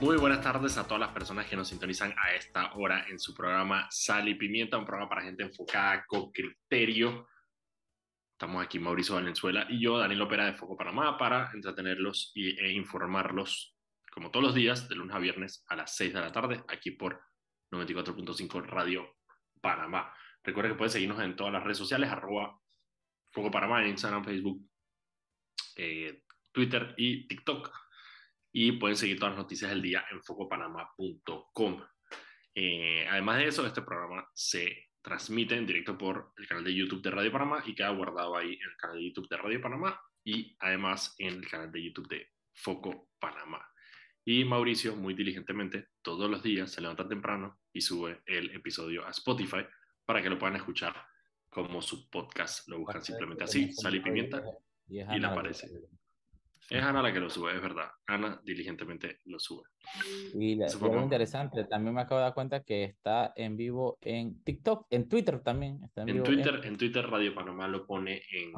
Muy buenas tardes a todas las personas que nos sintonizan a esta hora en su programa Sal y Pimienta, un programa para gente enfocada con criterio. Estamos aquí Mauricio Valenzuela y yo, Daniel Opera de Foco Panamá, para entretenerlos e informarlos, como todos los días, de lunes a viernes a las 6 de la tarde, aquí por 94.5 Radio Panamá. Recuerden que pueden seguirnos en todas las redes sociales, arroba Foco Panamá, Instagram, Facebook, eh, Twitter y TikTok y pueden seguir todas las noticias del día en focopanama.com. Eh, además de eso, este programa se transmite en directo por el canal de YouTube de Radio Panamá y queda guardado ahí en el canal de YouTube de Radio Panamá y además en el canal de YouTube de Foco Panamá. Y Mauricio, muy diligentemente, todos los días se levanta temprano y sube el episodio a Spotify para que lo puedan escuchar como su podcast. Lo buscan simplemente así, sal y pimienta, y le aparece. Es Ana la que lo sube, es verdad. Ana diligentemente lo sube. Y es muy interesante, también me acabo de dar cuenta que está en vivo en TikTok, en Twitter también. Está en, Twitter, en... Twitter Radio Panamá lo pone en,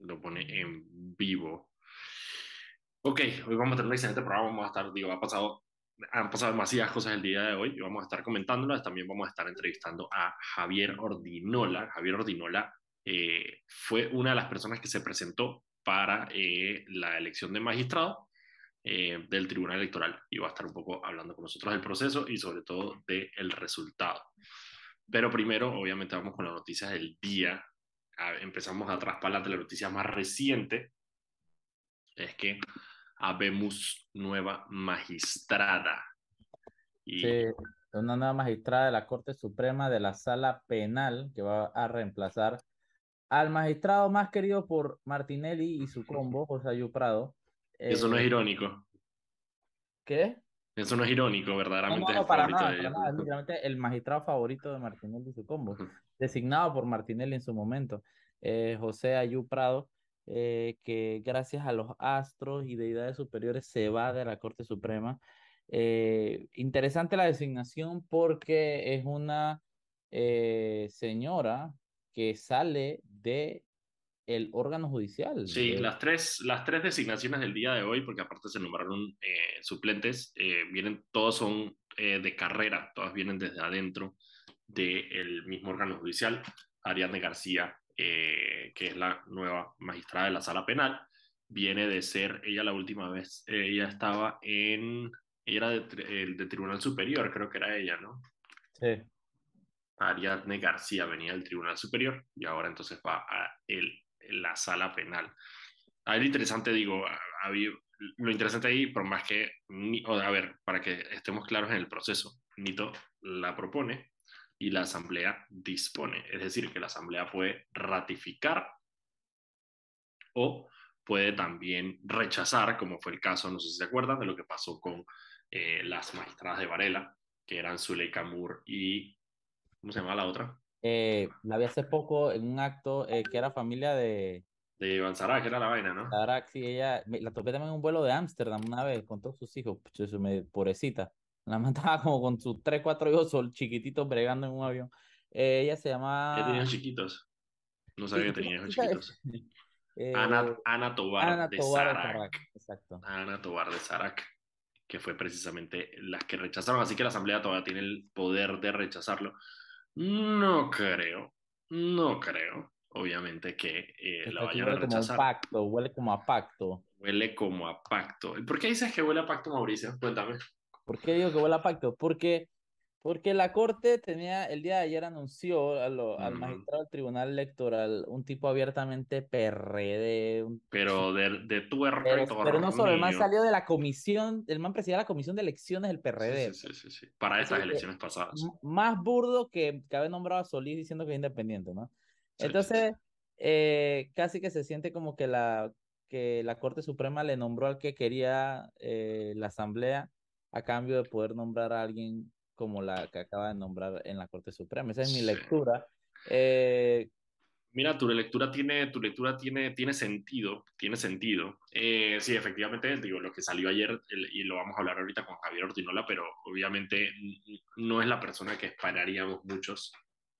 lo pone en vivo. Ok, hoy vamos a tener un excelente programa. Vamos a estar, digo, ha pasado, han pasado demasiadas cosas el día de hoy y vamos a estar comentándolas. También vamos a estar entrevistando a Javier Ordinola. Javier Ordinola eh, fue una de las personas que se presentó para eh, la elección de magistrado eh, del Tribunal Electoral y va a estar un poco hablando con nosotros del proceso y sobre todo del resultado. Pero primero, obviamente, vamos con las noticias del día. empezamos a traspalar de la noticia más reciente. Es que habemos nueva magistrada. Y... Sí, una nueva magistrada de la Corte Suprema de la Sala Penal que va a reemplazar al magistrado más querido por Martinelli y su combo, José Ayú Prado. Eso no es eh, irónico. ¿Qué? Eso no es irónico, verdaderamente. No, para nada, Es el magistrado favorito de Martinelli y su combo, designado por Martinelli en su momento. Eh, José Ayú Prado, eh, que gracias a los astros y deidades superiores se va de la Corte Suprema. interesante la designación porque es una señora que sale de el órgano judicial. Sí, las, tres, las tres designaciones del día de hoy, porque aparte se nombraron eh, suplentes, eh, vienen, todos son eh, de carrera, todas vienen desde adentro del mismo órgano judicial. Ariadne García, que es la nueva magistrada de la sala penal, viene de ser, ella la última vez, ella estaba en, ella era de, de Tribunal Superior, creo que era ella, ¿no? Sí. Ariadne García venía del Tribunal Superior y ahora entonces va a la sala penal. A lo interesante, digo, lo interesante ahí, por más que, a ver, para que estemos claros en el proceso, Nito la propone y la Asamblea dispone. Es decir, que la Asamblea puede ratificar o puede también rechazar, como fue el caso, no sé si se acuerdan, de lo que pasó con eh, las magistradas de Varela, que eran Zuleika Moore y ¿Cómo se llama la otra? Eh, la vi hace poco en un acto eh, que era familia de... De Iván que era la vaina, ¿no? Sarak, sí, ella... La topé también en un vuelo de Ámsterdam una vez con todos sus hijos. Pues, me, pobrecita. La mataba como con sus tres, cuatro hijos chiquititos bregando en un avión. Eh, ella se llama... ¿Qué tenían chiquitos? No sabía que tenía hijos chiquitos. Ana, Ana Tobar de Sarak. Exacto. Ana Tobar de Sarak que fue precisamente las que rechazaron, así que la Asamblea todavía tiene el poder de rechazarlo. No creo, no creo, obviamente, que eh, la vayan a rechazar. Como pacto, huele como a pacto. Huele como a pacto. ¿Por qué dices que huele a pacto, Mauricio? Cuéntame. ¿Por qué digo que huele a pacto? Porque porque la Corte tenía, el día de ayer anunció al magistrado del Tribunal Electoral un tipo abiertamente PRD. pero de, de tu Pero, pero no solo, el man salió de la comisión, el man presidía la comisión de elecciones del PRD. Sí, sí, sí, para estas elecciones pasadas. Más burdo que, que haber nombrado a Solís diciendo que es independiente, ¿no? Entonces, eh, casi que se siente como que la, que la Corte Suprema le nombró al que quería eh, la Asamblea a cambio de poder nombrar a alguien como la que acaba de nombrar en la Corte Suprema. Esa es mi lectura. Eh, Mira, tu lectura tiene, tu lectura tiene, tiene sentido, tiene sentido. Eh, sí, efectivamente, digo, lo que salió ayer, y lo vamos a hablar ahorita con Javier Ortinola, pero obviamente no es la persona que esperaríamos muchos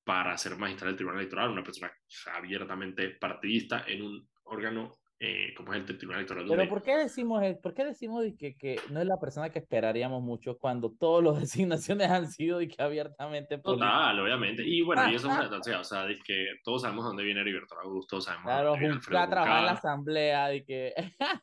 para ser magistrado del Tribunal Electoral, una persona abiertamente partidista en un órgano eh, como es el Tribunal Electoral. Pero ¿por qué decimos, ¿por qué decimos que, que, no es la persona que esperaríamos mucho cuando todas las designaciones han sido y que abiertamente Total, obviamente. Y bueno, y eso es una o sea, es que todos sabemos dónde viene Heriberto Augusto, sabemos claro, dónde viene trabajar en la asamblea y que...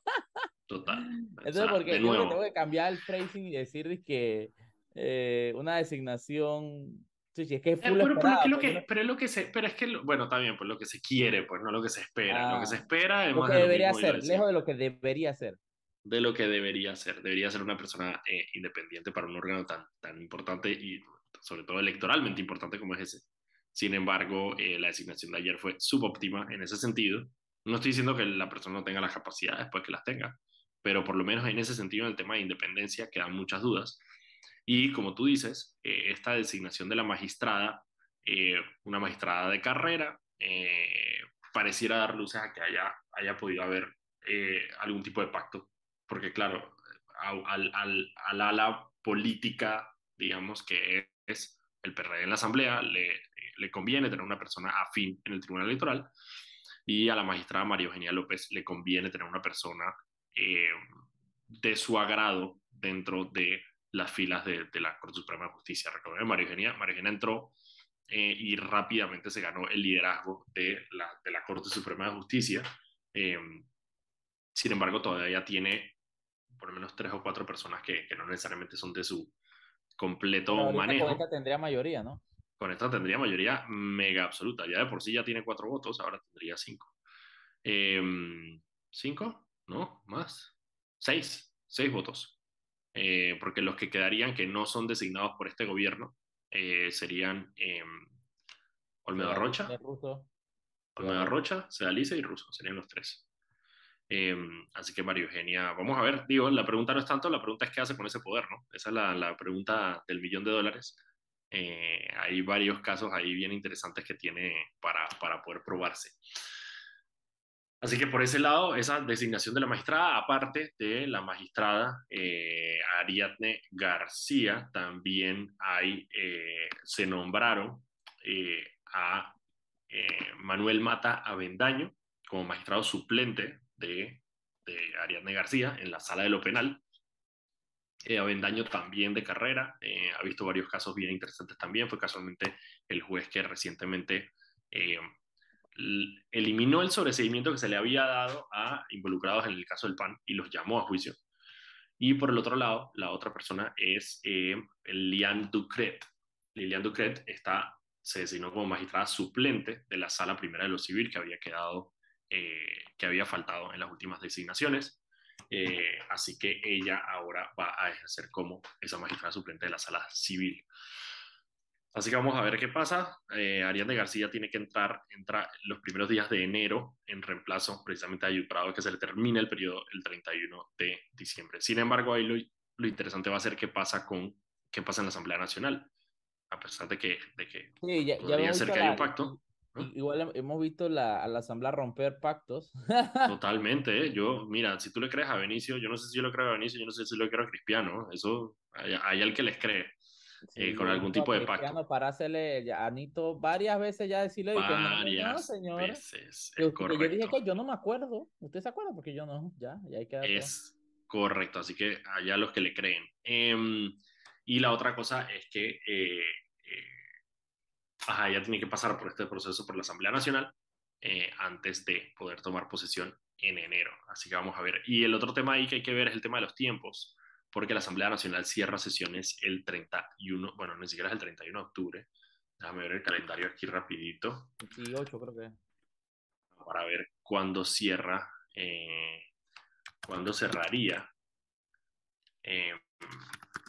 Total. Entonces, porque yo tengo que cambiar el phrasing y decir que eh, una designación Sí, es que es eh, pero, es lo que, pero es lo que se, pero es que, bueno, está bien, pues lo que se quiere, pues no lo que se espera. lo que se ah, espera es lo que debería ser, lejos de lo que debería ser. De lo que debería ser. Debería ser una persona eh, independiente para un órgano tan, tan importante y sobre todo electoralmente importante como es ese. Sin embargo, eh, la designación de ayer fue subóptima en ese sentido. No estoy diciendo que la persona no tenga las capacidades, pues que las tenga, pero por lo menos en ese sentido, en el tema de independencia, quedan muchas dudas. Y como tú dices, eh, esta designación de la magistrada, eh, una magistrada de carrera, eh, pareciera dar luces a que haya, haya podido haber algún tipo de pacto, porque claro, al, al, al, ala política, digamos, que es el PRD en la Asamblea, le, le conviene tener una persona afín en el Tribunal Electoral, y a la magistrada María Eugenia López le conviene tener una persona de su agrado dentro de las filas de, la Corte Suprema de Justicia. Recordemos, María Eugenia, María Eugenia entró eh, y rápidamente se ganó el liderazgo de la, de la Corte Suprema de Justicia. Eh, sin embargo, todavía tiene por lo menos tres o cuatro personas que, que no necesariamente son de su completo manejo. Con esta tendría mayoría, ¿no? Con esta tendría mayoría mega absoluta. Ya de por sí ya tiene cuatro votos, ahora tendría cinco. Eh, ¿Cinco? ¿No? ¿Más? Seis. Seis votos. Eh, porque los que quedarían que no son designados por este gobierno eh, serían eh, Olmedo Rocha, Olmedo Rocha, Sedalice y Russo, serían los tres. Em, así que María Eugenia, vamos a ver, digo, la pregunta no es tanto, la pregunta es qué hace con ese poder, ¿no? Esa es la, la pregunta del millón de dólares. hay varios casos ahí bien interesantes que tiene para, para poder probarse. Así que por ese lado, esa designación de la magistrada, aparte de la magistrada eh, Ariadne García, también hay, eh, se nombraron eh, a Manuel Mata Avendaño como magistrado suplente de, de, Ariadne García en la sala de lo penal. Avendaño también de carrera, ha visto varios casos bien interesantes también, fue casualmente el juez que recientemente eliminó el sobreseimiento que se le había dado a involucrados en el caso del PAN y los llamó a juicio. Y por el otro lado, la otra persona es eh, Lilian Ducret. Lilian Ducret está, se designó como magistrada suplente de la Sala Primera de lo Civil que había quedado, eh, que había faltado en las últimas designaciones. Eh, así que ella ahora va a ejercer como esa magistrada suplente de la Sala Civil. Así que vamos a ver qué pasa. Eh, Ariane García tiene que entrar entra los primeros días de enero en reemplazo precisamente a Ayuprado, que se le termina el periodo el 31 de diciembre. Sin embargo, ahí lo, lo, interesante va a ser qué pasa con qué pasa en la Asamblea Nacional, a pesar de que, de que sí, ya, podría ser que haya un pacto. Igual hemos visto la, a la Asamblea romper pactos. Totalmente, ¿eh? yo, mira, si tú le crees a Benicio, yo no sé si yo lo creo a Benicio, yo no sé si lo creo a Cristiano, eso hay, hay al que les cree. Eh, con algún tipo de pacto. Para hacerle a Anito varias veces ya decirle varias que no, veces. yo, dije que yo no me acuerdo. ¿Usted se acuerda? Porque yo no, ya, ya hay que Es correcto, así que allá los que le creen. Em, y la otra cosa es que eh, eh, ajá, ya tiene que pasar por este proceso por la Asamblea Nacional antes de poder tomar posesión en enero. Así que vamos a ver. Y el otro tema ahí que hay que ver es el tema de los tiempos porque la Asamblea Nacional cierra sesiones el 31, bueno, ni siquiera es el 31 de octubre. Déjame ver el calendario aquí rapidito. 28 creo que. Para ver cuándo cierra, eh, cuándo cerraría. Eh,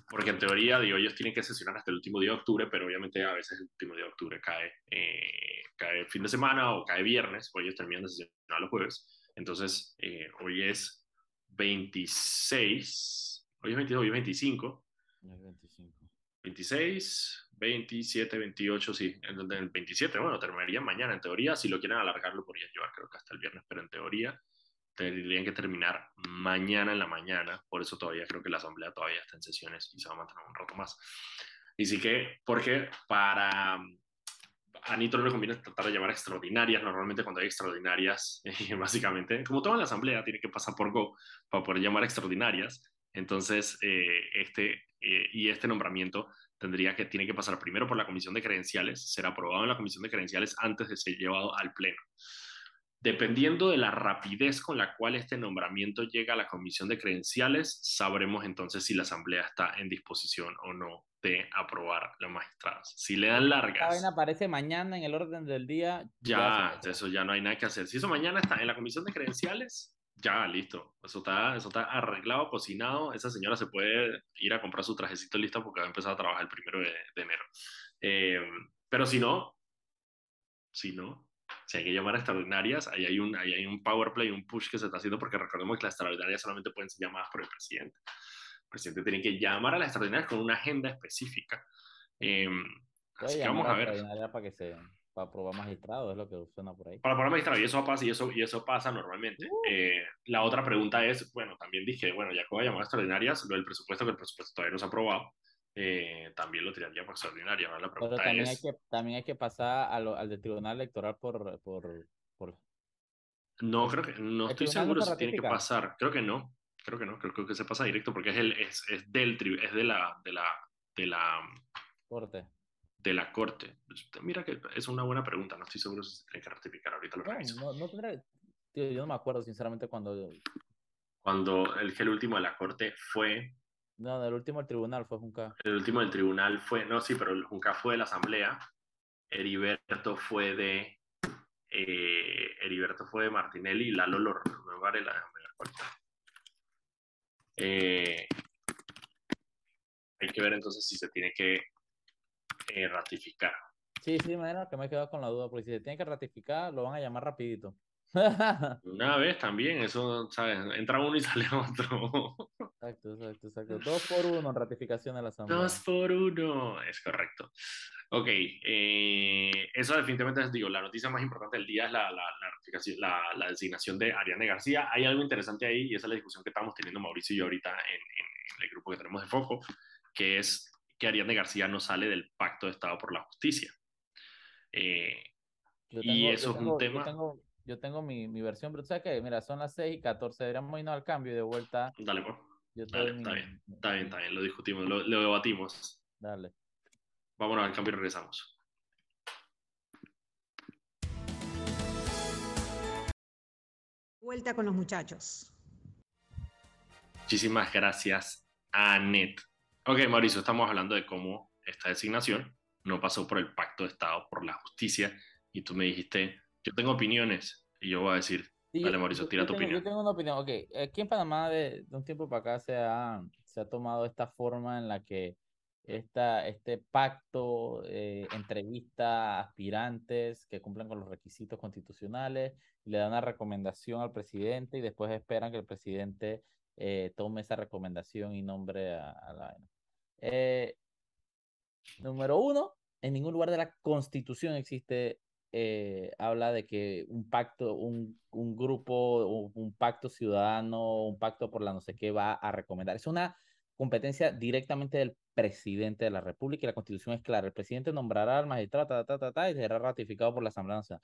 porque en teoría, digo, ellos tienen que sesionar hasta el último día de octubre, pero obviamente a veces el último día de octubre cae, eh, cae fin de semana o cae viernes, o ellos terminan de sesionar los jueves. Entonces, hoy es 26 Hoy es 22, hoy es 25. 26, 27, 28, sí. El, el 27, bueno, terminaría mañana. En teoría, si lo quieren alargar, lo podrían llevar, creo que hasta el viernes, pero en teoría tendrían que terminar mañana en la mañana. Por eso todavía creo que la asamblea todavía está en sesiones y se va a mantener un rato más. Y sí que, porque para a Nitro le conviene tratar de llamar extraordinarias. Normalmente cuando hay extraordinarias, básicamente, como todo en la asamblea, tiene que pasar por Go para poder llamar extraordinarias. Entonces, eh, este, eh, y este nombramiento tendría que, tiene que pasar primero por la comisión de credenciales, ser aprobado en la comisión de credenciales antes de ser llevado al pleno. Dependiendo de la rapidez con la cual este nombramiento llega a la comisión de credenciales, sabremos entonces si la asamblea está en disposición o no de aprobar los magistrados. Si le dan largas. Aparece mañana en el orden del día. Ya, eso ya no hay nada que hacer. Si eso mañana está en la comisión de credenciales, ya, listo. Eso está, eso está arreglado, cocinado. Esa señora se puede ir a comprar su trajecito listo porque va a empezar a trabajar el primero de, enero. Eh, pero si no, si no, si hay que llamar a extraordinarias, ahí hay, un, ahí hay un power play, un push que se está haciendo porque recordemos que las extraordinarias solamente pueden ser llamadas por el presidente. El presidente tiene que llamar a las extraordinarias con una agenda específica. Eh, así que vamos a, ver. Para que se para probar magistrado, es lo que suena por ahí. Para probar magistrado, y eso pasa, y eso, y eso pasa normalmente. Uh. Eh, la otra pregunta es, bueno, también dije, bueno, ya llamar a extraordinarias, lo del presupuesto, que el presupuesto todavía no se ha aprobado, eh, también lo tiraría por extraordinaria. La pregunta también, es... hay que, también hay que pasar a lo, al del Tribunal Electoral por... por, por... No, creo que no estoy seguro si tiene que pasar. Creo que no. Creo que no. Creo, que se pasa directo porque es, el, es, es del es de la, de la, de la corte. De la corte. Pues, mira que es una buena pregunta. No estoy seguro si se tiene que ratificar. Ahorita lo reviso. No, no tendrá... yo no me acuerdo sinceramente cuando... Cuando el, el último de la corte fue no, el último del tribunal fue Junca. El último del tribunal fue, no, sí, pero el Junca fue de la asamblea. Heriberto fue de, eh, Heriberto fue de Martinelli y Lalo lo la eh, hay que ver entonces si se tiene que eh, ratificar. Sí, sí, manera que me he quedado con la duda, porque si se tiene que ratificar, lo van a llamar rapidito. Una vez también, eso, ¿sabes? Entra uno y sale otro. Exacto, exacto, exacto. Dos por uno en ratificación de la Asamblea. Dos por uno, es correcto. Ok, eh, eso definitivamente es, digo, la noticia más importante del día es la, la, la, la, designación de Ariane García. Hay algo interesante ahí y esa es la discusión que estamos teniendo Mauricio y yo ahorita en, en, el grupo que tenemos de Foco, que es que Ariane García no sale del Pacto de Estado por la Justicia. Eh, y eso es un tema yo tengo mi, mi versión, pero sabes que, mira, son las 6 y 14, deberíamos irnos al cambio y de vuelta. Dale, pues. está bien, está bien, está bien, lo discutimos, lo, lo debatimos. Dale. Vámonos al cambio y regresamos. Vuelta con los muchachos. Muchísimas gracias, Anet. Ok, Mauricio, estamos hablando de cómo esta designación no pasó por el Pacto de Estado por la Justicia y tú me dijiste yo tengo opiniones y yo voy a decir, dale Mauricio, tira tu opinión. Yo tengo una opinión, ok, aquí en Panamá de, un tiempo para acá se ha, se ha tomado esta forma en la que esta, este pacto eh, entrevista a aspirantes que cumplen con los requisitos constitucionales, le dan una recomendación al presidente y después esperan que el presidente eh, tome esa recomendación y nombre a, la... Eh, número uno, en ningún lugar de la constitución existe eh, habla de que un pacto, un, grupo, un, un, pacto ciudadano, un pacto por la no sé qué va a recomendar. Es una competencia directamente del presidente de la República y la constitución es clara. El presidente nombrará al magistrado y será ratificado por la Asamblea Nacional.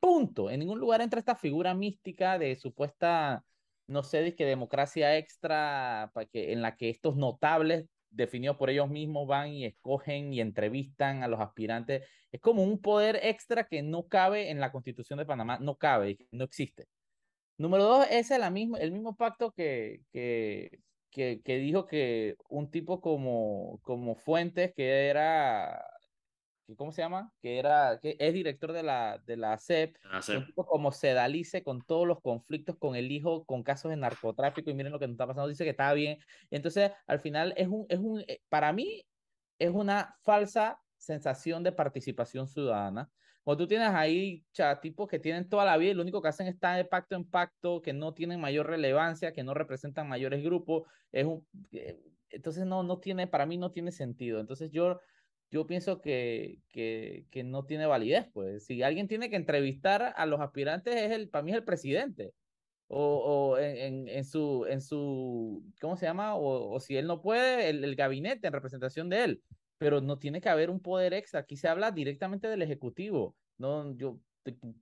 Punto. En ningún lugar entra esta figura mística de supuesta, no sé, que democracia extra para que, en la que estos notables definidos por ellos mismos, van y escogen y entrevistan a los aspirantes. Es como un poder extra que no cabe en la constitución de Panamá, no cabe, no existe. Número dos, es el mismo, el mismo pacto que, que, que, que dijo que un tipo como, como Fuentes, que era ¿cómo se llama? Que era, que es director de la, de la CEP, como Sedalice con todos los conflictos con el hijo, con casos de narcotráfico, y miren lo que nos está pasando, dice que está bien. Entonces, al final, es un, es un, eh, para mí, es una falsa sensación de participación ciudadana. Cuando tú tienes ahí tipos que tienen toda la vida y lo único que hacen es estar de pacto en pacto, que no tienen mayor relevancia, que no representan mayores grupos, es un, eh, entonces no, no tiene, para mí no tiene sentido. Entonces yo yo pienso que, que, que, no tiene validez, pues. Si alguien tiene que entrevistar a los aspirantes, es el, para mí es el presidente. O, o en, en, su, en su, ¿cómo se llama? O, o si él no puede, el, el, gabinete en representación de él. pero no tiene que haber un poder extra. Aquí se habla directamente del Ejecutivo. No, yo,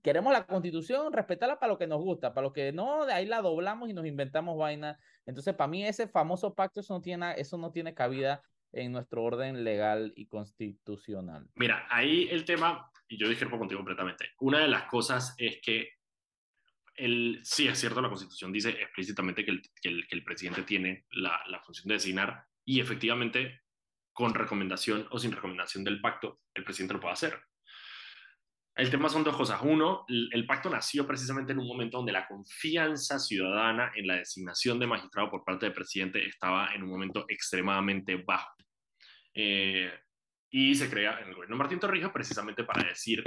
queremos la constitución, respetarla para lo que nos gusta, para lo que no, de ahí la doblamos y nos inventamos vainas. Entonces, para mí ese famoso pacto, eso no tiene, eso no tiene cabida en nuestro orden legal y constitucional. Mira, ahí el tema, y yo discrepo contigo completamente, una de las cosas es que el, sí es cierto, la constitución dice explícitamente que el, que el, presidente tiene la, la función de designar y efectivamente con recomendación o sin recomendación del pacto, el presidente lo puede hacer. El tema son dos cosas. Uno, el, pacto nació precisamente en un momento donde la confianza ciudadana en la designación de magistrado por parte del presidente estaba en un momento extremadamente bajo. Eh, y se crea en el gobierno de Martín Torrijos precisamente para decir,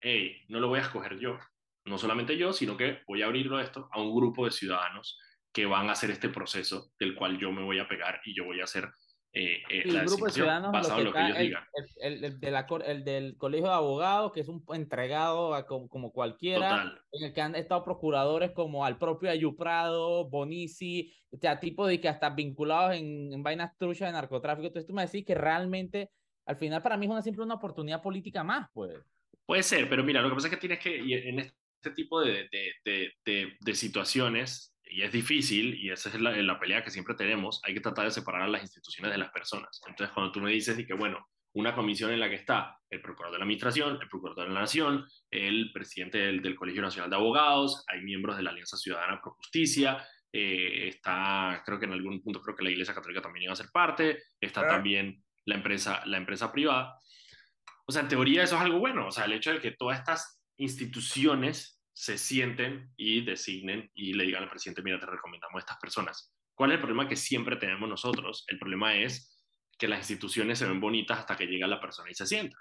hey, no lo voy a escoger yo, no solamente yo, sino que voy a abrirlo esto a un grupo de ciudadanos que van a hacer este proceso del cual yo me voy a pegar y yo voy a hacer eh, eh, el grupo de ciudadanos basado en lo que ellos el, digan. El, de la, el, del colegio de abogados, que es un entregado a como, como cualquiera, en el que han estado procuradores como al propio Ayuprado, Bonici, o sea, tipo de que hasta vinculados en, en vainas truchas de narcotráfico. Entonces tú me decís que realmente, al final para mí es una, siempre una oportunidad política más, pues. Puede ser, pero mira, lo que pasa es que tienes que, en este tipo de, de, de, de situaciones, y es difícil, y esa es la, la, pelea que siempre tenemos, hay que tratar de separar a las instituciones de las personas. Entonces, cuando tú me dices y que, bueno, una comisión en la que está el procurador de la administración, el procurador de la nación, el presidente del, del Colegio Nacional de Abogados, hay miembros de la Alianza Ciudadana Pro Justicia, eh, está, creo que en algún punto, creo que la Iglesia Católica también iba a ser parte, está también la empresa, la empresa privada. O sea, en teoría eso es algo bueno, o sea, el hecho de que todas estas instituciones se sienten y designen y le digan al presidente, mira, te recomendamos a estas personas. ¿Cuál es el problema que siempre tenemos nosotros? El problema es que las instituciones se ven bonitas hasta que llega la persona y se sienta.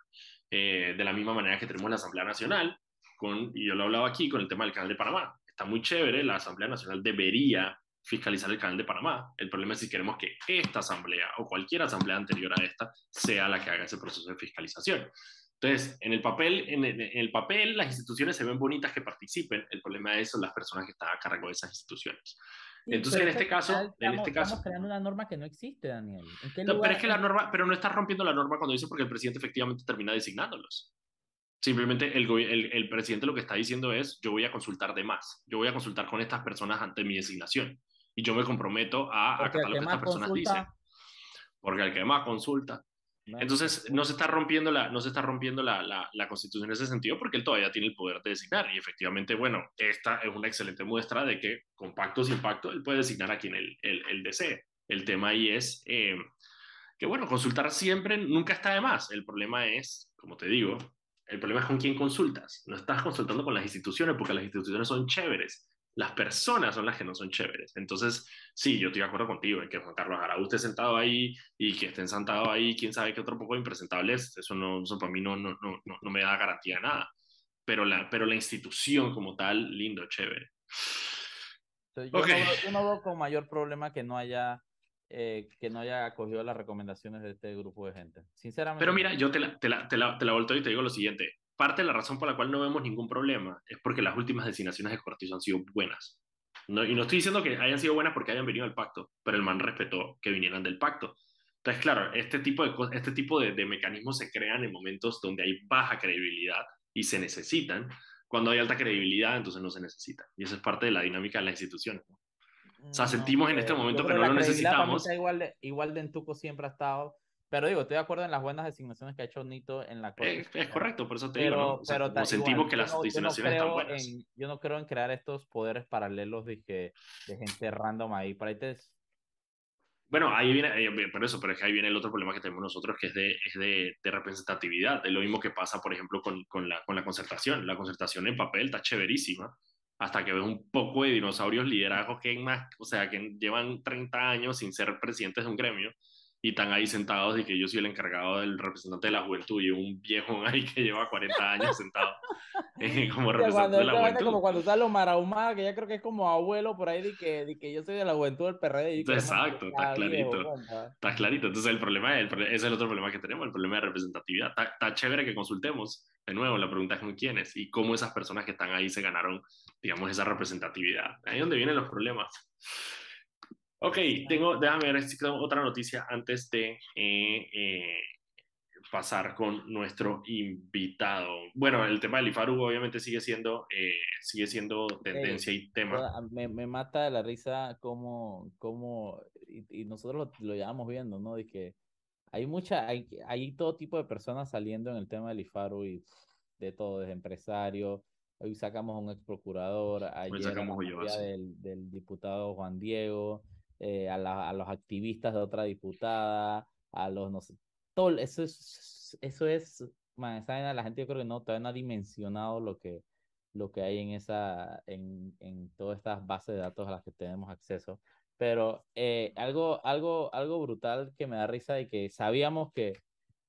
Eh, de la misma manera que tenemos la Asamblea Nacional, con, y yo lo he hablado aquí con el tema del Canal de Panamá. Está muy chévere, la Asamblea Nacional debería fiscalizar el Canal de Panamá. El problema es si queremos que esta asamblea o cualquier asamblea anterior a esta sea la que haga ese proceso de fiscalización. Entonces, en el papel, en el, papel, las instituciones se ven bonitas que participen. El problema es son las personas que están a cargo de esas instituciones. Entonces, en este caso, estamos, en este caso, estamos creando una norma que no existe, Daniel. No, pero es que la norma, pero no está rompiendo la norma cuando dice porque el presidente efectivamente termina designándolos. Simplemente el, el, el, presidente lo que está diciendo es, yo voy a consultar de más, yo voy a consultar con estas personas ante mi designación y yo me comprometo a acatar lo que estas personas consulta, dicen. Porque el que más consulta, entonces, no se está rompiendo, la, no se está rompiendo la, la, la, constitución en ese sentido porque él todavía tiene el poder de designar. Y efectivamente, bueno, esta es una excelente muestra de que con pacto sin pacto, él puede designar a quien él, él, él desee. El tema ahí es eh, que, bueno, consultar siempre nunca está de más. El problema es, como te digo, el problema es con quién consultas. No estás consultando con las instituciones porque las instituciones son chéveres las personas son las que no son chéveres. Entonces, sí, yo estoy de acuerdo contigo en que Juan Carlos Araújo esté sentado ahí y que estén sentados ahí, quién sabe qué otro poco impresentables, eso, no, eso para mí no, no, no, no, me da garantía de nada. Pero la, pero la institución como tal, lindo, chévere. Yo, okay. no, no, veo con mayor problema que no haya eh, que no haya acogido las recomendaciones de este grupo de gente. Sinceramente. Pero mira, yo te la, te la, te la, te la volto y te digo lo siguiente parte de la razón por la cual no vemos ningún problema es porque las últimas designaciones de Cortizo han sido buenas. No, y no estoy diciendo que hayan sido buenas porque hayan venido del pacto, pero el man respetó que vinieran del pacto. Entonces, claro, este tipo de, este tipo de, de mecanismos se crean en momentos donde hay baja credibilidad y se necesitan. Cuando hay alta credibilidad, entonces no se necesita. Y eso es parte de la dinámica de las instituciones. O sea, sentimos en este momento que no lo necesitamos. Igual de, igual de entuco siempre ha estado pero digo, estoy de acuerdo en las buenas designaciones que ha hecho Nito en la corte. Es, correcto, por eso te digo. ¿no? O sea, pero sentimos que las designaciones están buenas. En, yo no creo en crear estos poderes paralelos de, que, de gente random ahí. Por ahí te... Bueno, ahí viene, eh, por eso, pero es que ahí viene el otro problema que tenemos nosotros, que es de, es de, de representatividad. Es lo mismo que pasa, por ejemplo, con, con, la, con la concertación. La concertación en papel está chéverísima, hasta que ves un poco de dinosaurios liderazgos que, más, o sea, que llevan 30 años sin ser presidentes de un gremio y están ahí sentados y que yo soy el encargado del representante de la juventud y un viejo ahí que lleva 40 años sentado eh, como representante de la juventud. Como cuando está lo marahumada, que ya creo que es como abuelo por ahí de que, de que yo soy de la juventud del PRD. Y Exacto, está clarito. está clarito. Entonces el problema, el, ese es el otro problema que tenemos, el problema de representatividad. Está, está chévere que consultemos. De nuevo, la pregunta es con quiénes y cómo esas personas que están ahí se ganaron, digamos, esa representatividad. Ahí es donde vienen los problemas. Ok, tengo, déjame ver si tengo otra noticia antes de, eh, eh, pasar con nuestro invitado. Bueno, el tema del IFARU obviamente sigue siendo, eh, sigue siendo tendencia y tema. Me, me, mata la risa como, como y, nosotros lo, lo, llevamos viendo, ¿no? De que hay mucha, hay, hay todo tipo de personas saliendo en el tema del IFARU y de todo, desde empresarios. Hoy sacamos a un ex procurador, ayer sacamos del, del, diputado Juan Diego, eh, a, la, a los activistas de otra diputada, a los, no sé, todo, eso es, eso es, man, la gente yo creo que no, todavía no ha dimensionado lo que, lo que hay en esa, en, en todas estas bases de datos a las que tenemos acceso. Pero eh, algo, algo, algo brutal que me da risa y que sabíamos que,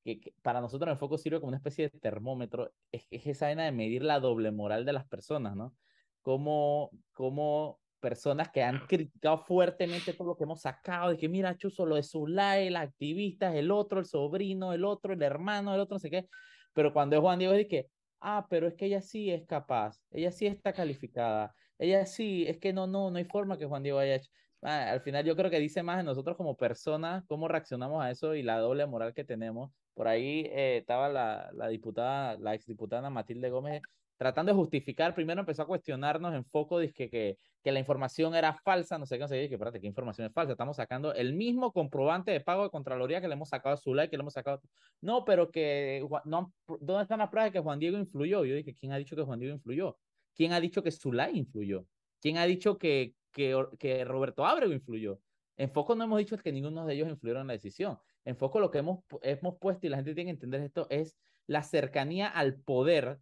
que, para nosotros el foco sirve como una especie de termómetro, es, es esa vaina de medir la doble moral de las personas, ¿no? Cómo, cómo personas que han criticado fuertemente todo lo que hemos sacado, de que mira, Chuzo, lo de Zulay, el activista, el otro, el sobrino, el otro, el hermano, el otro, no sé qué. Pero cuando es Juan Diego, es que, ah, pero es que ella sí es capaz, ella sí está calificada, ella sí, es que no, no, no hay forma que Juan Diego haya hecho. Ah, al final yo creo que dice más de nosotros como personas, cómo reaccionamos a eso y la doble moral que tenemos. Por ahí eh, estaba la, la diputada, la exdiputada Matilde Gómez tratando de justificar, primero empezó a cuestionarnos en foco, dije que, que la información era falsa, no sé qué, no sé qué, que espérate, ¿qué información es falsa? Estamos sacando el mismo comprobante de pago de Contraloría que le hemos sacado a Zulay, que le hemos sacado... No, pero que, no, ¿dónde están las pruebas de que Juan Diego influyó? Yo dije, ¿quién ha dicho que Juan Diego influyó? ¿Quién ha dicho que Zulay influyó? ¿Quién ha dicho que, que, que Roberto Ábrego influyó? En foco no hemos dicho que ninguno de ellos influyeron en la decisión. En foco lo que hemos, hemos puesto, y la gente tiene que entender esto, es la cercanía al poder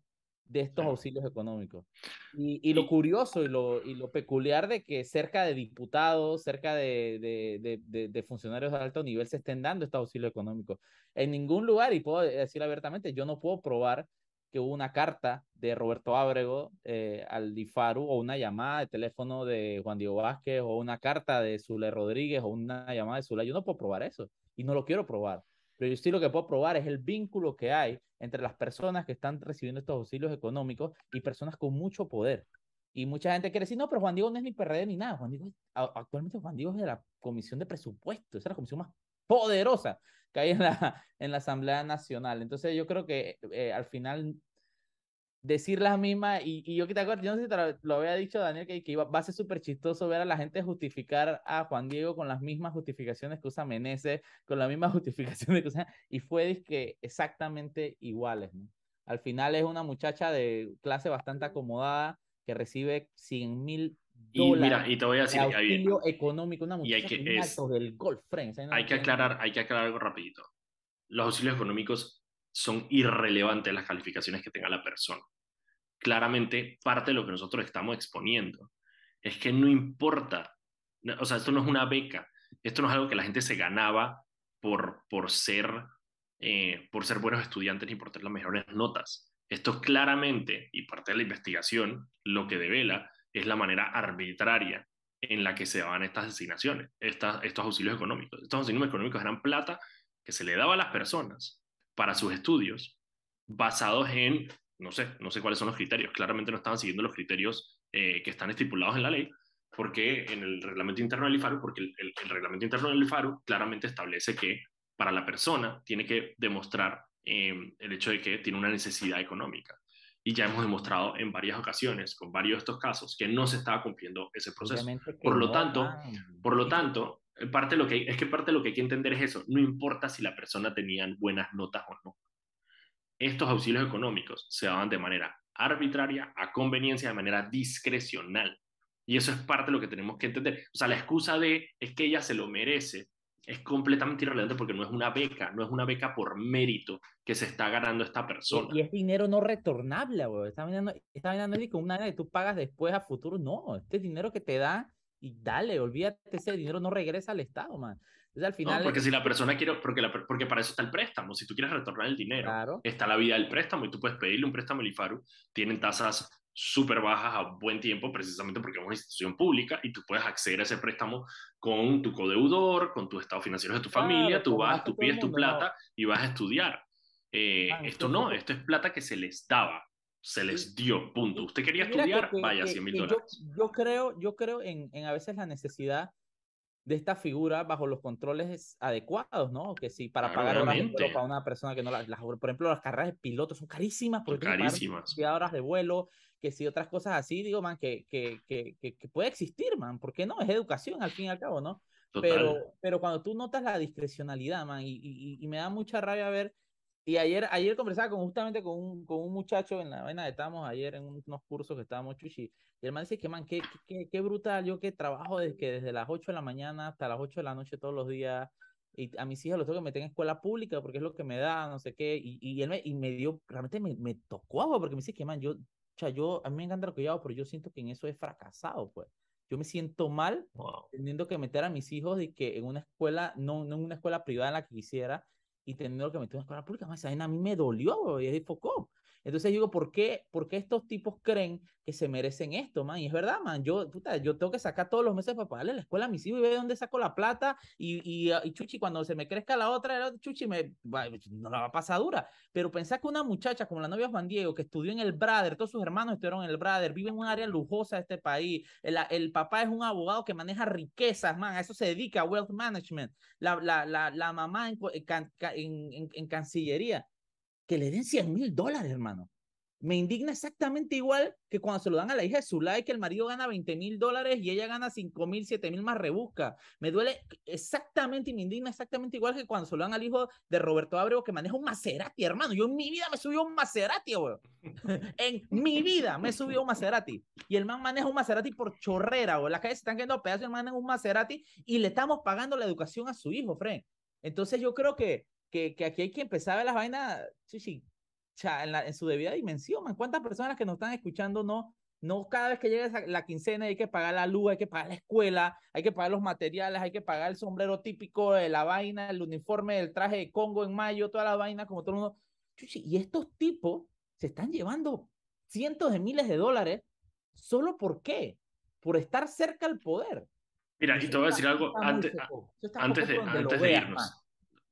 de estos auxilios económicos. Y, y, lo curioso y lo, y lo peculiar de que cerca de diputados, cerca de, de, de, de, funcionarios de alto nivel se estén dando estos auxilios económicos. En ningún lugar, y puedo decir abiertamente, yo no puedo probar que hubo una carta de Roberto Ábrego eh, al DIFARU o una llamada de teléfono de Juan Diego Vázquez o una carta de Zule Rodríguez o una llamada de Zule. Yo no puedo probar eso y no lo quiero probar. Pero yo sí lo que puedo probar es el vínculo que hay entre las personas que están recibiendo estos auxilios económicos y personas con mucho poder. Y mucha gente quiere decir, no, pero Juan Diego no es ni PRD ni nada. Juan Diego, actualmente Juan Diego es de la Comisión de Presupuesto, esa es la comisión más poderosa que hay en la, en la Asamblea Nacional. Entonces yo creo que eh, al final decir las mismas, y, y yo que te acuerdo, yo no sé si te lo, había dicho Daniel, que, que iba, va a ser súper chistoso ver a la gente justificar a Juan Diego con las mismas justificaciones que usa Menezes, con las mismas justificaciones que usa, y fue que exactamente iguales, ¿no? Al final es una muchacha de clase bastante acomodada que recibe 100 mil y mira, y te voy a decir, auxilio económico, una muchacha que del golf friends, hay que aclarar, hay que aclarar algo rapidito. Los auxilios económicos son irrelevantes las calificaciones que tenga la persona. Claramente, parte de lo que nosotros estamos exponiendo es que no importa, o sea, esto no es una beca, esto no es algo que la gente se ganaba por, por, ser, eh, por ser buenos estudiantes ni por tener las mejores notas. Esto claramente, y parte de la investigación, lo que devela es la manera arbitraria en la que se daban estas asignaciones, estas, estos auxilios económicos. Estos auxilios económicos eran plata que se le daba a las personas para sus estudios basados en, no sé, no sé cuáles son los criterios, claramente no estaban siguiendo los criterios eh, que están estipulados en la ley, porque en el reglamento interno del IFARU, porque el, el, reglamento interno del IFARU claramente establece que para la persona tiene que demostrar eh, el hecho de que tiene una necesidad económica. Y ya hemos demostrado en varias ocasiones, con varios de estos casos, que no se estaba cumpliendo ese proceso. Por lo tanto, por lo tanto, parte lo que es que parte de lo que hay que entender es eso, no importa si la persona tenía buenas notas o no. Estos auxilios económicos se daban de manera arbitraria, a conveniencia, de manera discrecional. Y eso es parte de lo que tenemos que entender. O sea, la excusa de es que ella se lo merece es completamente irrelevante porque no es una beca, no es una beca por mérito que se está ganando esta persona. Y, es dinero no retornable, güey. Está mirando, está con una que tú pagas después a futuro. No, este dinero que te da y dale, olvídate, ese dinero no regresa al Estado, man. Entonces, al final... No, porque si la persona quiere, porque, la, porque para eso está el préstamo, si tú quieres retornar el dinero, está la vida del préstamo y tú puedes pedirle un préstamo al IFARU, tienen tasas súper bajas a buen tiempo, precisamente porque es una institución pública y tú puedes acceder a ese préstamo con tu codeudor, con tu estado financiero de tu familia, tú vas, tú pides tu plata y vas a estudiar. Eh, ah, esto no, esto es plata que se les daba se les dio, punto. Usted quería estudiar, vaya, 100 mil dólares. Yo, creo, yo creo en, en, a veces la necesidad de esta figura bajo los controles adecuados, ¿no? Que si para pagar vuelo para una persona que no las, las- por ejemplo, las carreras de pilotos son carísimas porque Son que carísimas. de horas de vuelo, que si otras cosas así, digo, man, que, que, que, que, que puede existir, man, ¿por qué no? Es educación al fin y al cabo, ¿no? Total. Pero, pero cuando tú notas la discrecionalidad, man, y, y, y me da mucha rabia ver, y ayer, ayer conversaba con, justamente con un, con un muchacho en la vaina de estábamos ayer en unos cursos que estábamos chuchi, y el man dice que, man, qué, qué, qué, brutal, yo que trabajo desde, que desde las 8 de la mañana hasta las 8 de la noche todos los días, y a mis hijas los tengo que meter en escuela pública porque es lo que me da, no sé qué, y, y él me, y me dio, realmente me, me tocó, güey, porque me dice que, man, yo, o sea, yo, a mí me encanta lo que yo hago, pero yo siento que en eso he fracasado, pues. Yo me siento mal Wow. teniendo que meter a mis hijos de que en una escuela, no, no en una escuela privada en la que quisiera, y teniendo que meter una escuela pública, esa vaina a mí me dolió, y enfocó. Entonces digo, ¿por qué, ¿por qué estos tipos creen que se merecen esto, man? Y es verdad, man, yo, puta, yo tengo que sacar todos los meses para pagarle la escuela a mis hijos y ver de dónde saco la plata, y, y, ah, y chuchi, cuando se me crezca la otra, chuchi, me, no la va a pasar dura. Pero pensar que una muchacha como la novia Juan Diego, que estudió en el Brader, todos sus hermanos estudiaron en el Brader, vive en un área lujosa de este país, el, el papá es un abogado que maneja riquezas, man, a eso se dedica, wealth management, la, la, la, la mamá en, en, en- en Cancillería, que le den 100 mil dólares, hermano. Me indigna exactamente igual que cuando se lo dan a la hija de Zulay, que el marido gana 20 mil dólares y ella gana 5 mil, 7 mil más rebusca. Me duele exactamente y me indigna exactamente igual que cuando se lo dan al hijo de Roberto Abreu, que maneja un Maserati, hermano. Yo en mi vida me subí a un Maserati, weón. en mi vida me subí a un Maserati. Y el man maneja un Maserati por chorrera, weón. Las calles se están quedando pedazos, el man maneja un Maserati y le estamos pagando la educación a su hijo, Fred. Entonces yo creo que, que, que aquí hay que empezar a ver las vainas, en, la- en su debida dimensión, man. ¿Cuántas personas que nos están escuchando no, no cada vez que llega la quincena hay que pagar la luz, hay que pagar la escuela, hay que pagar los materiales, hay que pagar el sombrero típico de la vaina, el uniforme, el traje de Congo en mayo, toda la vaina, como todo el mundo. Chuchi, Y estos tipos se están llevando cientos de miles de dólares, ¿solo por qué? Por estar cerca al poder. Mira, y te voy a decir algo antes, antes de, antes de irnos.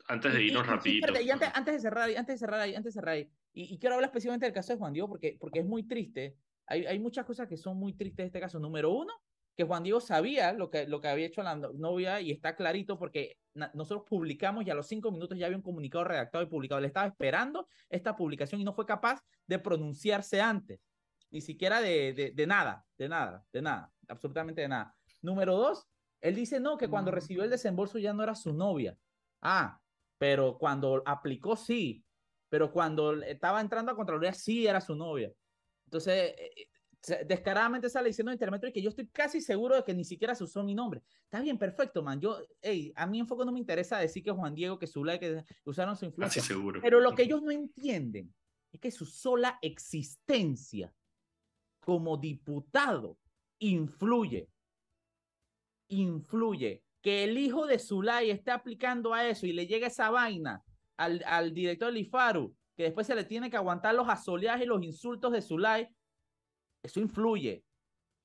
Antes de y- irnos y- rapidito. y antes, antes de cerrar, ahí, antes de cerrar ahí, antes de cerrar ahí, y, y quiero hablar específicamente del caso de Juan Diego porque, porque es muy triste. Hay, hay muchas cosas que son muy tristes de este caso. Número uno, que Juan Diego sabía lo que, lo que había hecho la no- novia y está clarito porque nosotros publicamos y a los cinco minutos ya había un comunicado redactado y publicado. Él estaba esperando esta publicación y no fue capaz de pronunciarse antes. Ni siquiera de, de, de nada, de nada, de nada, absolutamente de nada. Número dos, él dice no, que cuando recibió el desembolso ya no era su novia. Ah, pero cuando aplicó sí, pero cuando estaba entrando a Contraloría sí era su novia. Entonces, eh, eh, descaradamente sale diciendo en Intermetro que yo estoy casi seguro de que ni siquiera se usó mi nombre. Está bien, perfecto, man. Yo, hey, a mí en foco no me interesa decir que Juan Diego, que Zulay, que usaron su Casi influencia. seguro. Pero lo que ellos no entienden es que su sola existencia como diputado influye. Influye. Que el hijo de Zulay esté aplicando a eso y le llegue esa vaina al, al director del IFARU, que después se le tiene que aguantar los asoleajes y los insultos de Zulay, eso influye.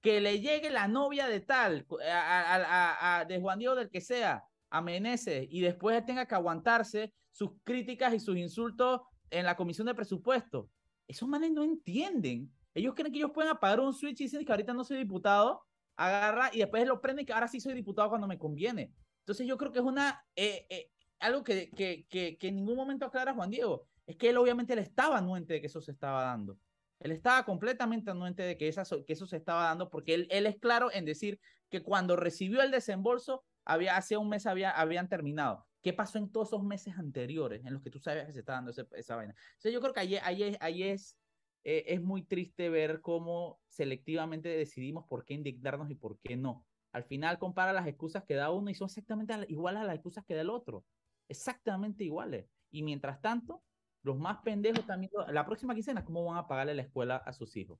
Que le llegue la novia de tal, a, de Juan Diego del que sea, a Meneses, y después tenga que aguantarse sus críticas y sus insultos en la comisión de presupuesto. Esos manes no entienden. Ellos creen que ellos pueden apagar un switch y dicen que ahorita no soy diputado, agarra y después lo prende que ahora sí soy diputado cuando me conviene. Entonces yo creo que es una, eh, eh, algo que, que, que, que en ningún momento aclara Juan Diego. Es que él obviamente él estaba anuente de que eso se estaba dando. Él estaba completamente anuente de que, esa, que eso se estaba dando porque él, él es claro en decir que cuando recibió el desembolso, había, hace un mes había, habían terminado. ¿Qué pasó en todos esos meses anteriores en los que tú sabías que se estaba dando ese- esa vaina? Entonces yo creo que ahí, ahí, ahí es, eh, es muy triste ver cómo selectivamente decidimos por qué indignarnos y por qué no. Al final compara las excusas que da uno y son exactamente iguales a las excusas que da el otro. Exactamente iguales. Y mientras tanto, los más pendejos también, la próxima quincena, ¿cómo van a pagarle la escuela a sus hijos?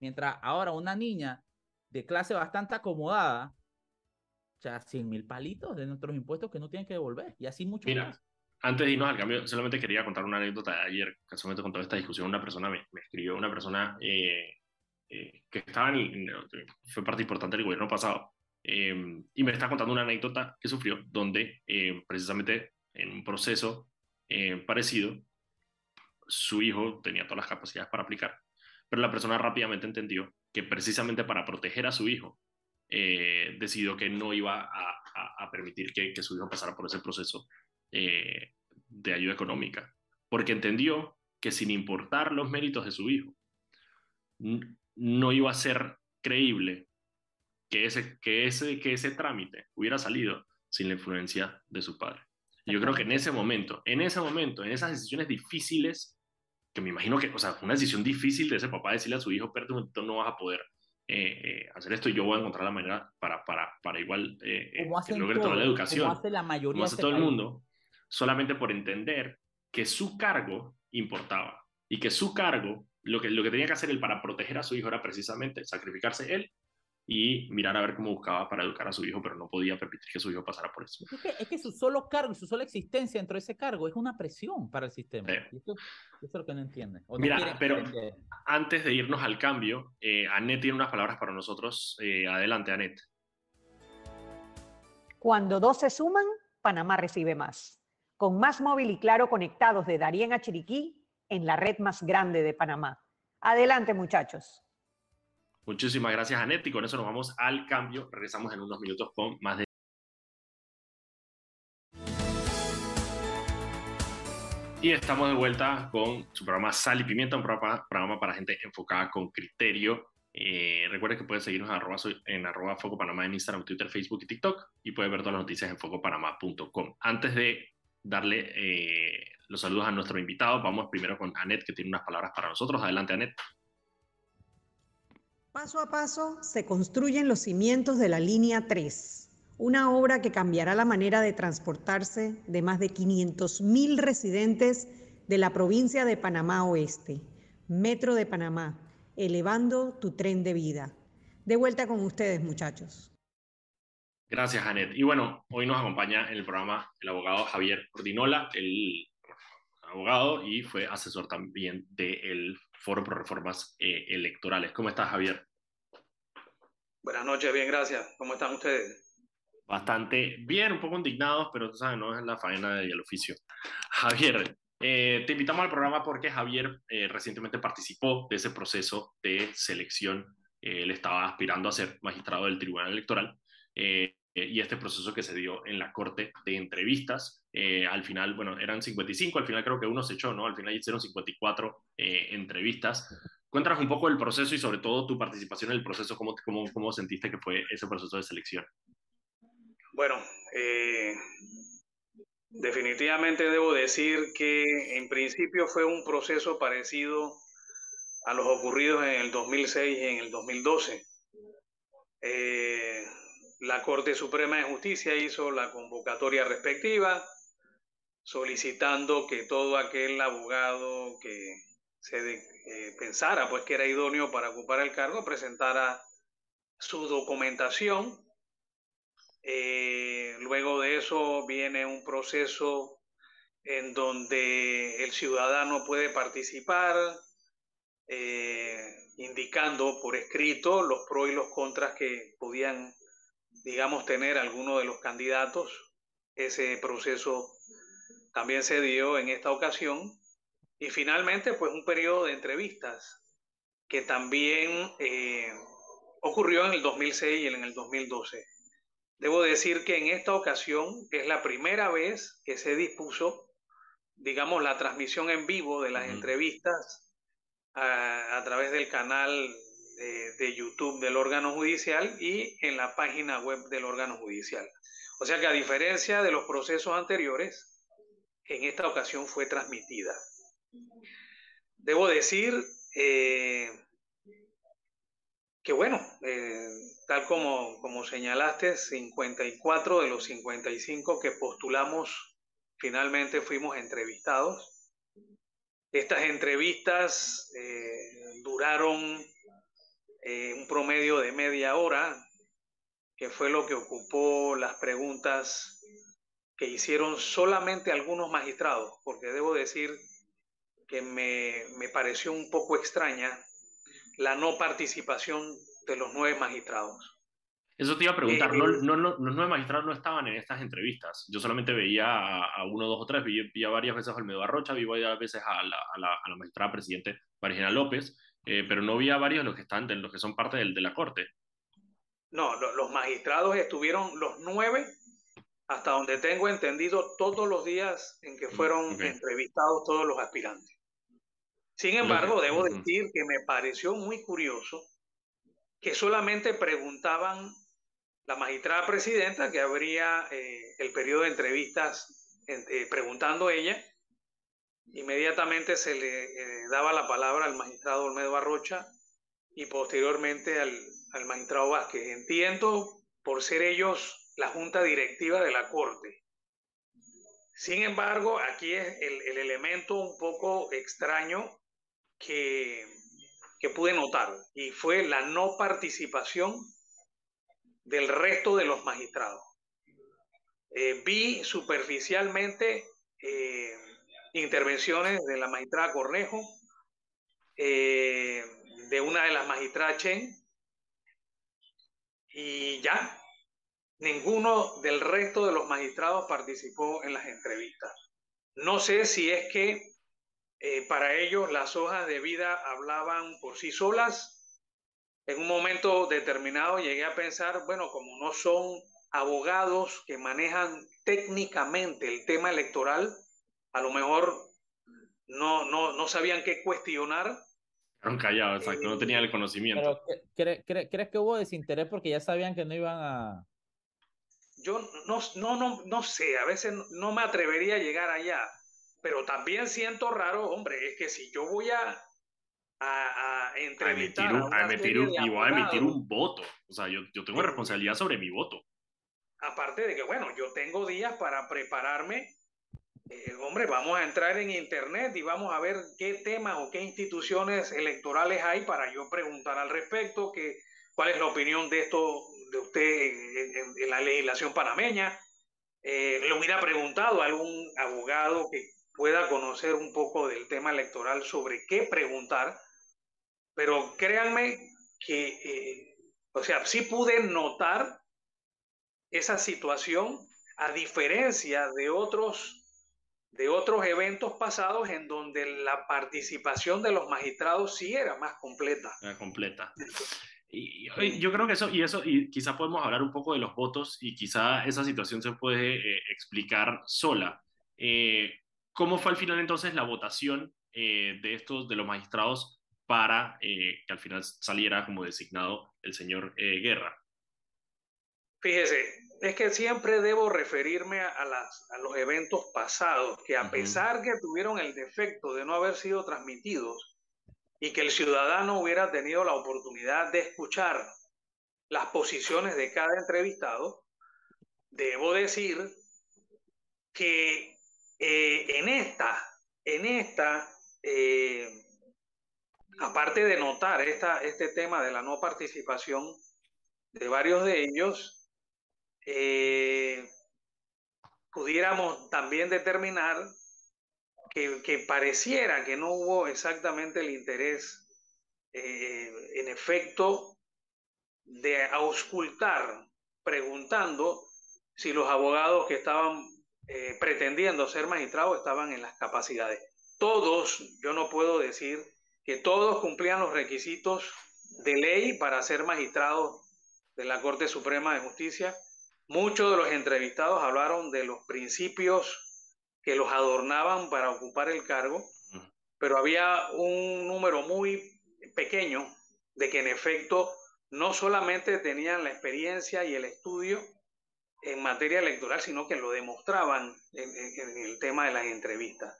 Mientras ahora una niña de clase bastante acomodada, o sea, 100 mil palitos de nuestros impuestos que no tienen que devolver. Y así mucho Mira, más. Antes de irnos al cambio, solamente quería contar una anécdota de ayer, casualmente con toda esta discusión, una persona me, me escribió, una persona eh, eh, que estaba en, fue parte importante del gobierno pasado, eh, y me está contando una anécdota que sufrió, donde eh, precisamente en un proceso eh, parecido, su hijo tenía todas las capacidades para aplicar, pero la persona rápidamente entendió que precisamente para proteger a su hijo, eh, decidió que no iba a a, permitir que, que, su hijo pasara por ese proceso eh, de ayuda económica, porque entendió que sin importar los méritos de su hijo, no iba a ser creíble que ese, que ese, que ese trámite hubiera salido sin la influencia de su padre. yo creo que en ese momento, en ese momento, en esas decisiones difíciles, que me imagino que, o sea, una decisión difícil de ese papá decirle a su hijo, pero tú no vas a poder eh, eh, hacer esto y yo voy a encontrar la manera para, para, para igual eh, eh que logre toda la educación. Como hace la mayoría como hace todo el mundo, solamente por entender que su cargo importaba y que su cargo, lo que, lo que tenía que hacer él para proteger a su hijo era precisamente sacrificarse él y mirar a ver cómo buscaba para educar a su hijo, pero no podía permitir que su hijo pasara por eso. Es que, es que su solo cargo y su sola existencia dentro de ese cargo es una presión para el sistema. eso, es lo que no entiende. Mira, pero antes de irnos al cambio, eh, Anet tiene unas palabras para nosotros. Eh, adelante, Anet. Cuando dos se suman, Panamá recibe más. Con más móvil y claro conectados de Darien a Chiriquí en la red más grande de Panamá. Adelante, muchachos. Muchísimas gracias, Anet. Y con eso nos vamos al cambio. Regresamos en unos minutos con más de. Y estamos de vuelta con su programa Sal y Pimienta, un programa, para gente enfocada con criterio. Eh, recuerden que pueden seguirnos en arroba, en arroba Foco Panamá en Instagram, Twitter, Facebook y TikTok. Y pueden ver todas las noticias en focopanamá.com. Antes de darle eh, los saludos a nuestro invitado, vamos primero con Anet, que tiene unas palabras para nosotros. Adelante, Anet. Paso a paso se construyen los cimientos de la línea 3, una obra que cambiará la manera de transportarse de más de 500.000 residentes de la provincia de Panamá Oeste, Metro de Panamá, elevando tu tren de vida. De vuelta con ustedes, muchachos. Gracias, Janet. Y bueno, hoy nos acompaña en el programa el abogado Javier Ordinola, el abogado y fue asesor también del Foro Pro Reformas eh, Electorales. ¿Cómo estás, Javier? Buenas noches, bien, gracias. ¿Cómo están ustedes? Bastante bien, un poco indignados, pero tú sabes, no es la faena y el oficio. Javier, eh, te invitamos al programa porque Javier eh, recientemente participó de ese proceso de selección. él estaba aspirando a ser magistrado del Tribunal Electoral y este proceso que se dio en la Corte de entrevistas eh, al final, bueno, eran 55, al final creo que uno se echó, ¿no? Al final hicieron 54 eh, entrevistas. Cuéntanos un poco del proceso y sobre todo tu participación en el proceso, ¿cómo, cómo, cómo sentiste que fue ese proceso de selección? Bueno, eh, definitivamente debo decir que en principio fue un proceso parecido a los ocurridos en el 2006 y en el 2012. La Corte Suprema de Justicia hizo la convocatoria respectiva, solicitando que todo aquel abogado que se eh, pensara pues que era idóneo para ocupar el cargo presentara su documentación. Eh, luego de eso viene un proceso en donde el ciudadano puede participar, eh, indicando por escrito los pros y los contras que podían, digamos, tener alguno de los candidatos. Ese proceso también se dio en esta ocasión. Y finalmente, pues un periodo de entrevistas que también eh, ocurrió en el 2006 y en el 2012. Debo decir que en esta ocasión es la primera vez que se dispuso, digamos, la transmisión en vivo de las entrevistas a, través del canal de, YouTube del órgano judicial y en la página web del órgano judicial. O sea que a diferencia de los procesos anteriores, en esta ocasión fue transmitida. Debo decir eh, que, bueno, eh, tal como, como señalaste, 54 de los 55 que postulamos finalmente fuimos entrevistados. Estas entrevistas eh, duraron un promedio de media hora, que fue lo que ocupó las preguntas que hicieron solamente algunos magistrados, porque debo decir que me, me pareció un poco extraña la no participación de los nueve magistrados. Eso te iba a preguntar, eh, no, no, no, los nueve magistrados no estaban en estas entrevistas. Yo solamente veía a, uno, dos o tres, veía, varias veces a Olmedo Arrocha, vi varias veces a la, a la, a la magistrada presidente Marijana López, eh, pero no vi a varios de los que están, de los que son parte del, de la corte. No, los magistrados estuvieron, los nueve hasta donde tengo entendido, todos los días en que mm, fueron entrevistados todos los aspirantes. Sin embargo, debo decir que me pareció muy curioso que solamente preguntaban la magistrada presidenta, que abría eh, el periodo de entrevistas eh, preguntando ella, inmediatamente se le eh, daba la palabra al magistrado Olmedo Arrocha y posteriormente al, al magistrado Vázquez. Entiendo por ser ellos la junta directiva de la Corte. Sin embargo, aquí es el, el elemento un poco extraño que, que pude notar y fue la no participación del resto de los magistrados. Eh, vi superficialmente eh, intervenciones de la magistrada Cornejo, eh, de una de las magistradas Chen, y ya, ninguno del resto de los magistrados participó en las entrevistas. No sé si es que para ellos las hojas de vida hablaban por sí solas en un momento determinado llegué a pensar, bueno, como no son abogados que manejan técnicamente el tema electoral, a lo mejor no, no, no sabían qué cuestionar. Estaban callados, exacto, no tenían el conocimiento. Pero, ¿crees que hubo desinterés porque ya sabían que no iban a...? Yo no, no, no, no sé, a veces no me atrevería a llegar allá, pero también siento raro, hombre, es que si yo voy a, a, a entrevistar a, emitir, un, y voy a emitir un voto. O sea, yo, yo tengo responsabilidad sobre mi voto. Aparte de que, bueno, yo tengo días para prepararme. Eh, hombre, vamos a entrar en internet y vamos a ver qué temas o qué instituciones electorales hay para yo preguntar al respecto, que, cuál es la opinión de esto de usted en, la legislación panameña. Eh, le hubiera preguntado a algún abogado que pueda conocer un poco del tema electoral sobre qué preguntar pero créanme que, eh, o sea, sí pude notar esa situación a diferencia de otros de otros eventos pasados en donde la participación de los magistrados sí era más completa. Era completa. Y, yo creo que eso, y eso, y quizá podemos hablar un poco de los votos y quizá esa situación se puede eh, explicar sola. Eh, ¿Cómo fue al final entonces la votación de estos, de los magistrados para eh, que al final saliera como designado el señor eh, Guerra. Fíjese, es que siempre debo referirme a, las, a los eventos pasados, que a pesar que tuvieron el defecto de no haber sido transmitidos y que el ciudadano hubiera tenido la oportunidad de escuchar las posiciones de cada entrevistado, debo decir que eh, en esta, en esta aparte de notar esta, este tema de la no participación de varios de ellos, eh, pudiéramos también determinar que, que, pareciera que no hubo exactamente el interés, eh, en efecto, de auscultar, preguntando si los abogados que estaban eh, pretendiendo ser magistrados estaban en las capacidades. Todos, yo no puedo decir que todos cumplían los requisitos de ley para ser magistrados de la Corte Suprema de Justicia. Muchos de los entrevistados hablaron de los principios que los adornaban para ocupar el cargo, pero había un número muy pequeño de que en efecto no solamente tenían la experiencia y el estudio en materia electoral, sino que lo demostraban en, en el tema de las entrevistas.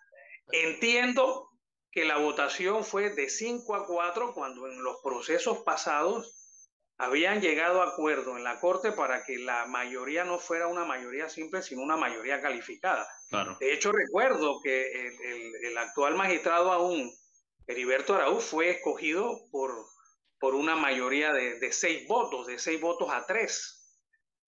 Entiendo que la votación fue de 5 a 4 cuando en los procesos pasados habían llegado a acuerdo en la Corte para que la mayoría no fuera una mayoría simple, sino una mayoría calificada. De hecho, recuerdo que el, actual magistrado aún, Heriberto Araúz, fue escogido por, por una mayoría de, de seis votos, de seis votos a tres.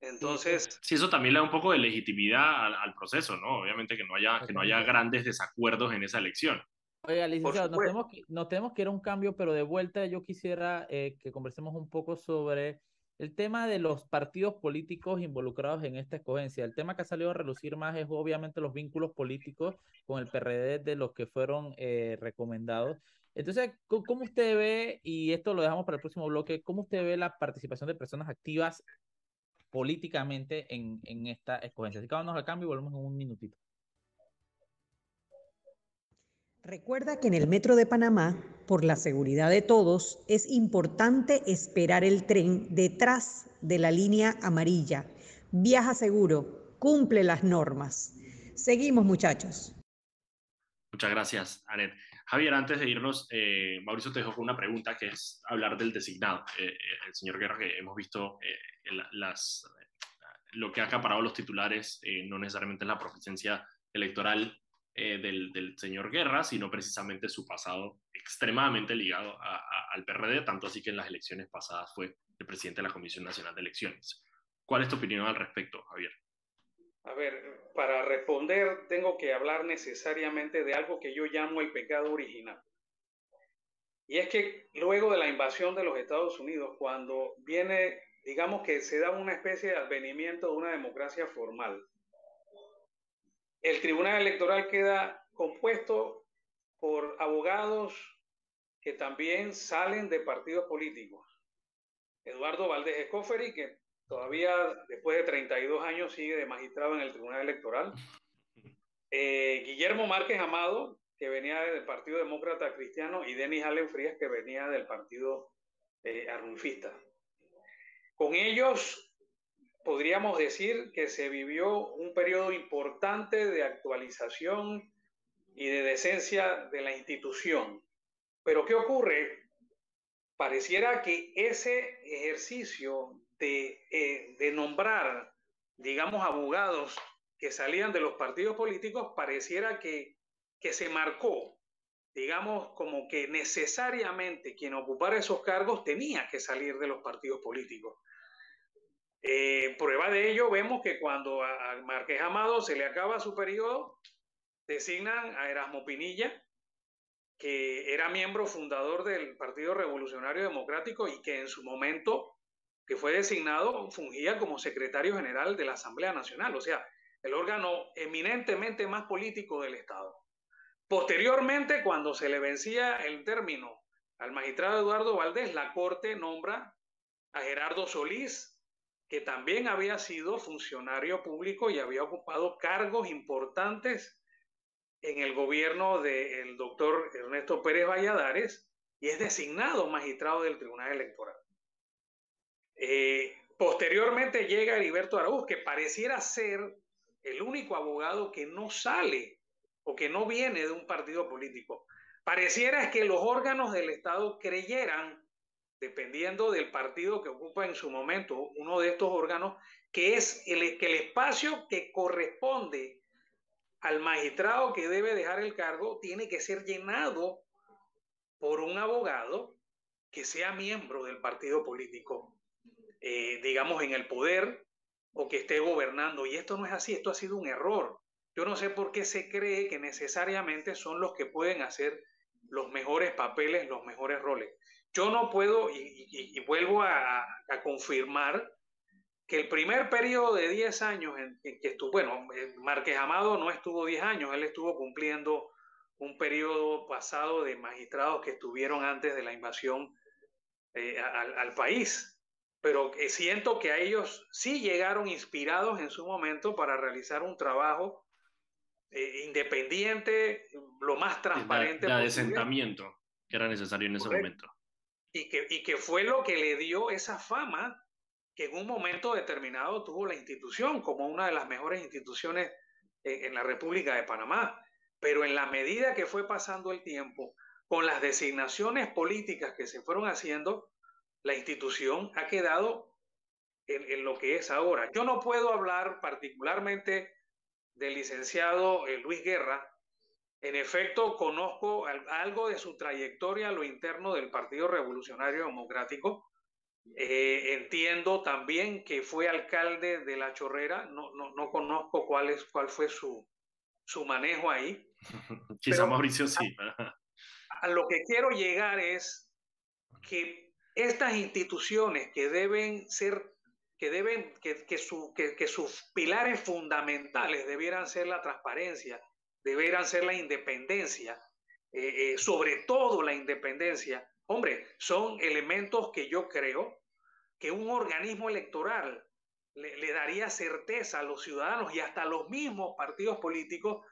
Entonces... Sí, eso también le da un poco de legitimidad al, proceso, ¿no? Obviamente que no, haya, que no haya grandes desacuerdos en esa elección. Oiga, licenciado, nos tenemos, que, nos tenemos que ir a un cambio, pero de vuelta yo quisiera eh, que conversemos un poco sobre el tema de los partidos políticos involucrados en esta escogencia. El tema que ha salido a relucir más es obviamente los vínculos políticos con el PRD de los que fueron eh, recomendados. Entonces, ¿cómo usted ve, y esto lo dejamos para el próximo bloque, cómo usted ve la participación de personas activas políticamente en, en esta escogencia. Así que vamos al cambio y volvemos en un minutito. Recuerda que en el Metro de Panamá, por la seguridad de todos, es importante esperar el tren detrás de la línea amarilla. Viaja seguro, cumple las normas. Seguimos, muchachos. Muchas gracias, Anet. Javier, antes de irnos, eh, Mauricio te dejó una pregunta que es hablar del designado. Eh, eh, el señor Guerra, que hemos visto las, lo que ha acaparado los titulares, no necesariamente es la proficiencia electoral eh, del, señor Guerra, sino precisamente su pasado extremadamente ligado al PRD, tanto así que en las elecciones pasadas fue el presidente de la Comisión Nacional de Elecciones. ¿Cuál es tu opinión al respecto, Javier? A ver, para responder tengo que hablar necesariamente de algo que yo llamo el pecado original. Y es que luego de la invasión de los Estados Unidos, cuando viene, digamos que se da una especie de advenimiento de una democracia formal, el Tribunal Electoral queda compuesto por abogados que también salen de partidos políticos. Eduardo Valdés Escoferi, que todavía después de 32 años sigue de magistrado en el Tribunal Electoral. Eh, Guillermo Márquez Amado, que venía del Partido Demócrata Cristiano, y Denis Allen Frías, que venía del Partido eh, Arrunfista. Con ellos podríamos decir que se vivió un periodo importante de actualización y de decencia de la institución. Pero ¿qué ocurre? Pareciera que ese ejercicio de, eh, de nombrar, digamos, abogados que salían de los partidos políticos, pareciera que, que se marcó, digamos, como que necesariamente quien ocupara esos cargos tenía que salir de los partidos políticos. Eh, prueba de ello, vemos que cuando a, Marqués Amado se le acaba su periodo, designan a Erasmo Pinilla, que era miembro fundador del Partido Revolucionario Democrático y que en su momento que fue designado fungía como secretario general de la Asamblea Nacional, o sea, el órgano eminentemente más político del Estado. Posteriormente, cuando se le vencía el término al magistrado Eduardo Valdés, la Corte nombra a Gerardo Solís que también había sido funcionario público y había ocupado cargos importantes en el gobierno del doctor Ernesto Pérez Valladares y es designado magistrado del Tribunal Electoral. Eh, posteriormente llega Heriberto Araúz, que pareciera ser el único abogado que no sale o que no viene de un partido político. Pareciera que los órganos del Estado creyeran dependiendo del partido que ocupa en su momento uno de estos órganos, que es el, que el espacio que corresponde al magistrado que debe dejar el cargo tiene que ser llenado por un abogado que sea miembro del partido político, eh, digamos, en el poder o que esté gobernando. Y esto no es así, esto ha sido un error. Yo no sé por qué se cree que necesariamente son los que pueden hacer los mejores papeles, los mejores roles. Yo no puedo, y, vuelvo a, confirmar, que el primer periodo de 10 años en, que estuvo, bueno, eh, Márquez Amado no estuvo 10 años, él estuvo cumpliendo un periodo pasado de magistrados que estuvieron antes de la invasión eh, al, país. Pero eh, siento que a ellos sí llegaron inspirados en su momento para realizar un trabajo independiente, lo más transparente. De, asentamiento que era necesario en ese momento y que, y que fue lo que le dio esa fama que en un momento determinado tuvo la institución como una de las mejores instituciones en, la República de Panamá. Pero en la medida que fue pasando el tiempo, con las designaciones políticas que se fueron haciendo, la institución ha quedado en, en, lo que es ahora. Yo no puedo hablar particularmente del licenciado eh, Luis Guerra, en efecto, conozco algo de su trayectoria a lo interno del Partido Revolucionario Democrático. Eh, entiendo también que fue alcalde de La Chorrera. No, no, no conozco cuál, es, cuál fue su, su manejo ahí. Quizá Mauricio sí. A, lo que quiero llegar es que estas instituciones que deben ser, que deben, que, que, su, que, que sus pilares fundamentales debieran ser la transparencia, deberán ser la independencia, eh, eh, sobre todo la independencia. Hombre, son elementos que yo creo que un organismo electoral le, daría certeza a los ciudadanos y hasta a los mismos partidos políticos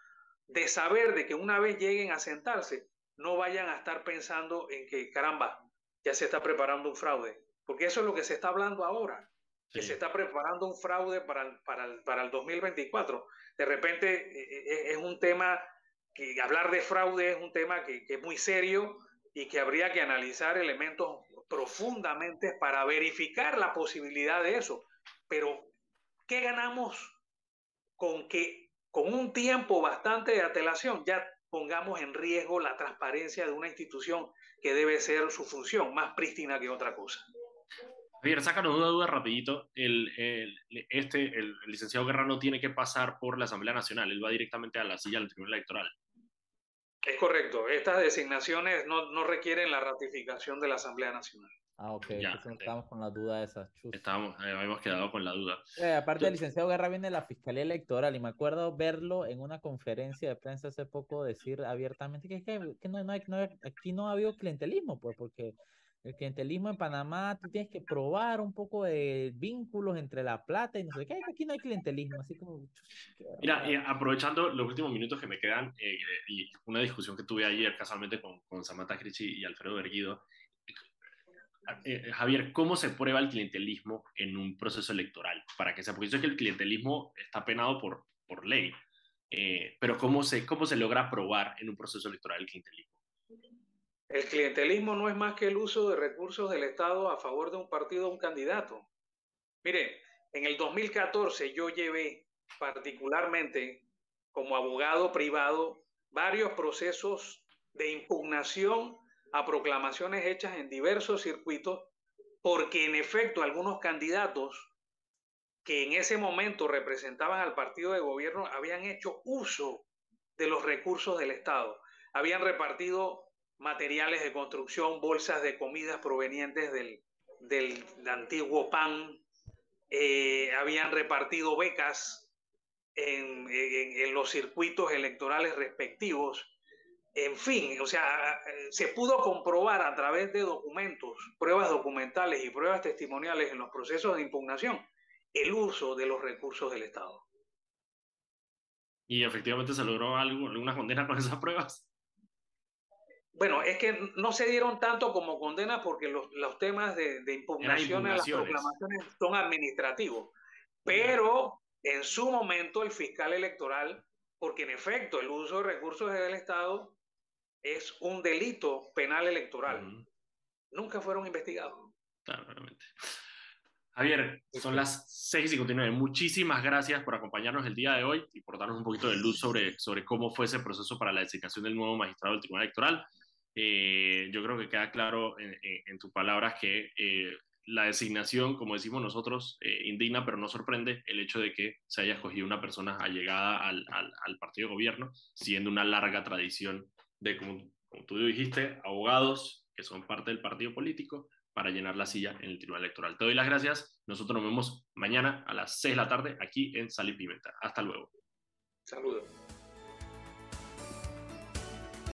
de saber de que una vez lleguen a sentarse, no vayan a estar pensando en que, caramba, ya se está preparando un fraude, porque eso es lo que se está hablando ahora, que se está preparando un fraude para el, para, el, para el 2024. De repente eh, eh, es un tema que hablar de fraude es un tema que, que es muy serio y que habría que analizar elementos profundamente para verificar la posibilidad de eso. Pero, ¿qué ganamos con que con un tiempo bastante de atelación ya pongamos en riesgo la transparencia de una institución que debe ser su función, más prístina que otra cosa? Javier, sácanos una duda rapidito. El, este, el, licenciado Guerra no tiene que pasar por la Asamblea Nacional, él va directamente a la silla del Tribunal Electoral. Es correcto, estas designaciones no, no requieren la ratificación de la Asamblea Nacional. Ah, ok. Ya, estamos con la duda de esas. Estamos, eh, habíamos quedado con la duda. Eh, aparte, del licenciado Guerra viene de la Fiscalía Electoral y me acuerdo verlo en una conferencia de prensa hace poco decir abiertamente que, que, que no, no, aquí no ha habido clientelismo, pues, porque el clientelismo en Panamá, tú tienes que probar un poco de vínculos entre la plata y no sé qué, aquí no hay clientelismo, así como... Mira, eh, aprovechando los últimos minutos que me quedan y una discusión que tuve ayer casualmente con, con Samantha Crichi y Alfredo Berguido, eh, Javier, ¿cómo se prueba el clientelismo en un proceso electoral? Para que sea, porque yo sé que el clientelismo está penado por, por ley, eh, pero ¿cómo se, ¿cómo se logra probar en un proceso electoral el clientelismo? El clientelismo no es más que el uso de recursos del Estado a favor de un partido o un candidato. Mire, en el 2014 yo llevé particularmente como abogado privado varios procesos de impugnación a proclamaciones hechas en diversos circuitos, porque en efecto algunos candidatos que en ese momento representaban al partido de gobierno habían hecho uso de los recursos del Estado, habían repartido materiales de construcción, bolsas de comidas provenientes del, del, antiguo PAN, eh, habían repartido becas en, en, los circuitos electorales respectivos en fin, o sea, se pudo comprobar a través de documentos, pruebas documentales y pruebas testimoniales en los procesos de impugnación el uso de los recursos del Estado. ¿Y efectivamente se logró algo, alguna condena con esas pruebas? Bueno, es que no se dieron tanto como condenas porque los, los temas de, de impugnación a las proclamaciones son administrativos. Pero en su momento el fiscal electoral, porque en efecto el uso de recursos del Estado es un delito penal electoral. Nunca fueron investigados. Claro, realmente. Javier, son las 6 y 59. Muchísimas gracias por acompañarnos el día de hoy y por darnos un poquito de luz sobre, sobre cómo fue ese proceso para la designación del nuevo magistrado del Tribunal Electoral. Eh, yo creo que queda claro en, tus palabras que eh, la designación, como decimos nosotros, eh, indigna, pero no sorprende el hecho de que se haya escogido una persona allegada al, al, al partido de gobierno, siendo una larga tradición de, como, tú dijiste, abogados que son parte del partido político para llenar la silla en el Tribunal Electoral. Te doy las gracias. Nosotros nos vemos mañana a las 6 de la tarde aquí en Sal y Pimenta. Hasta luego. Saludos.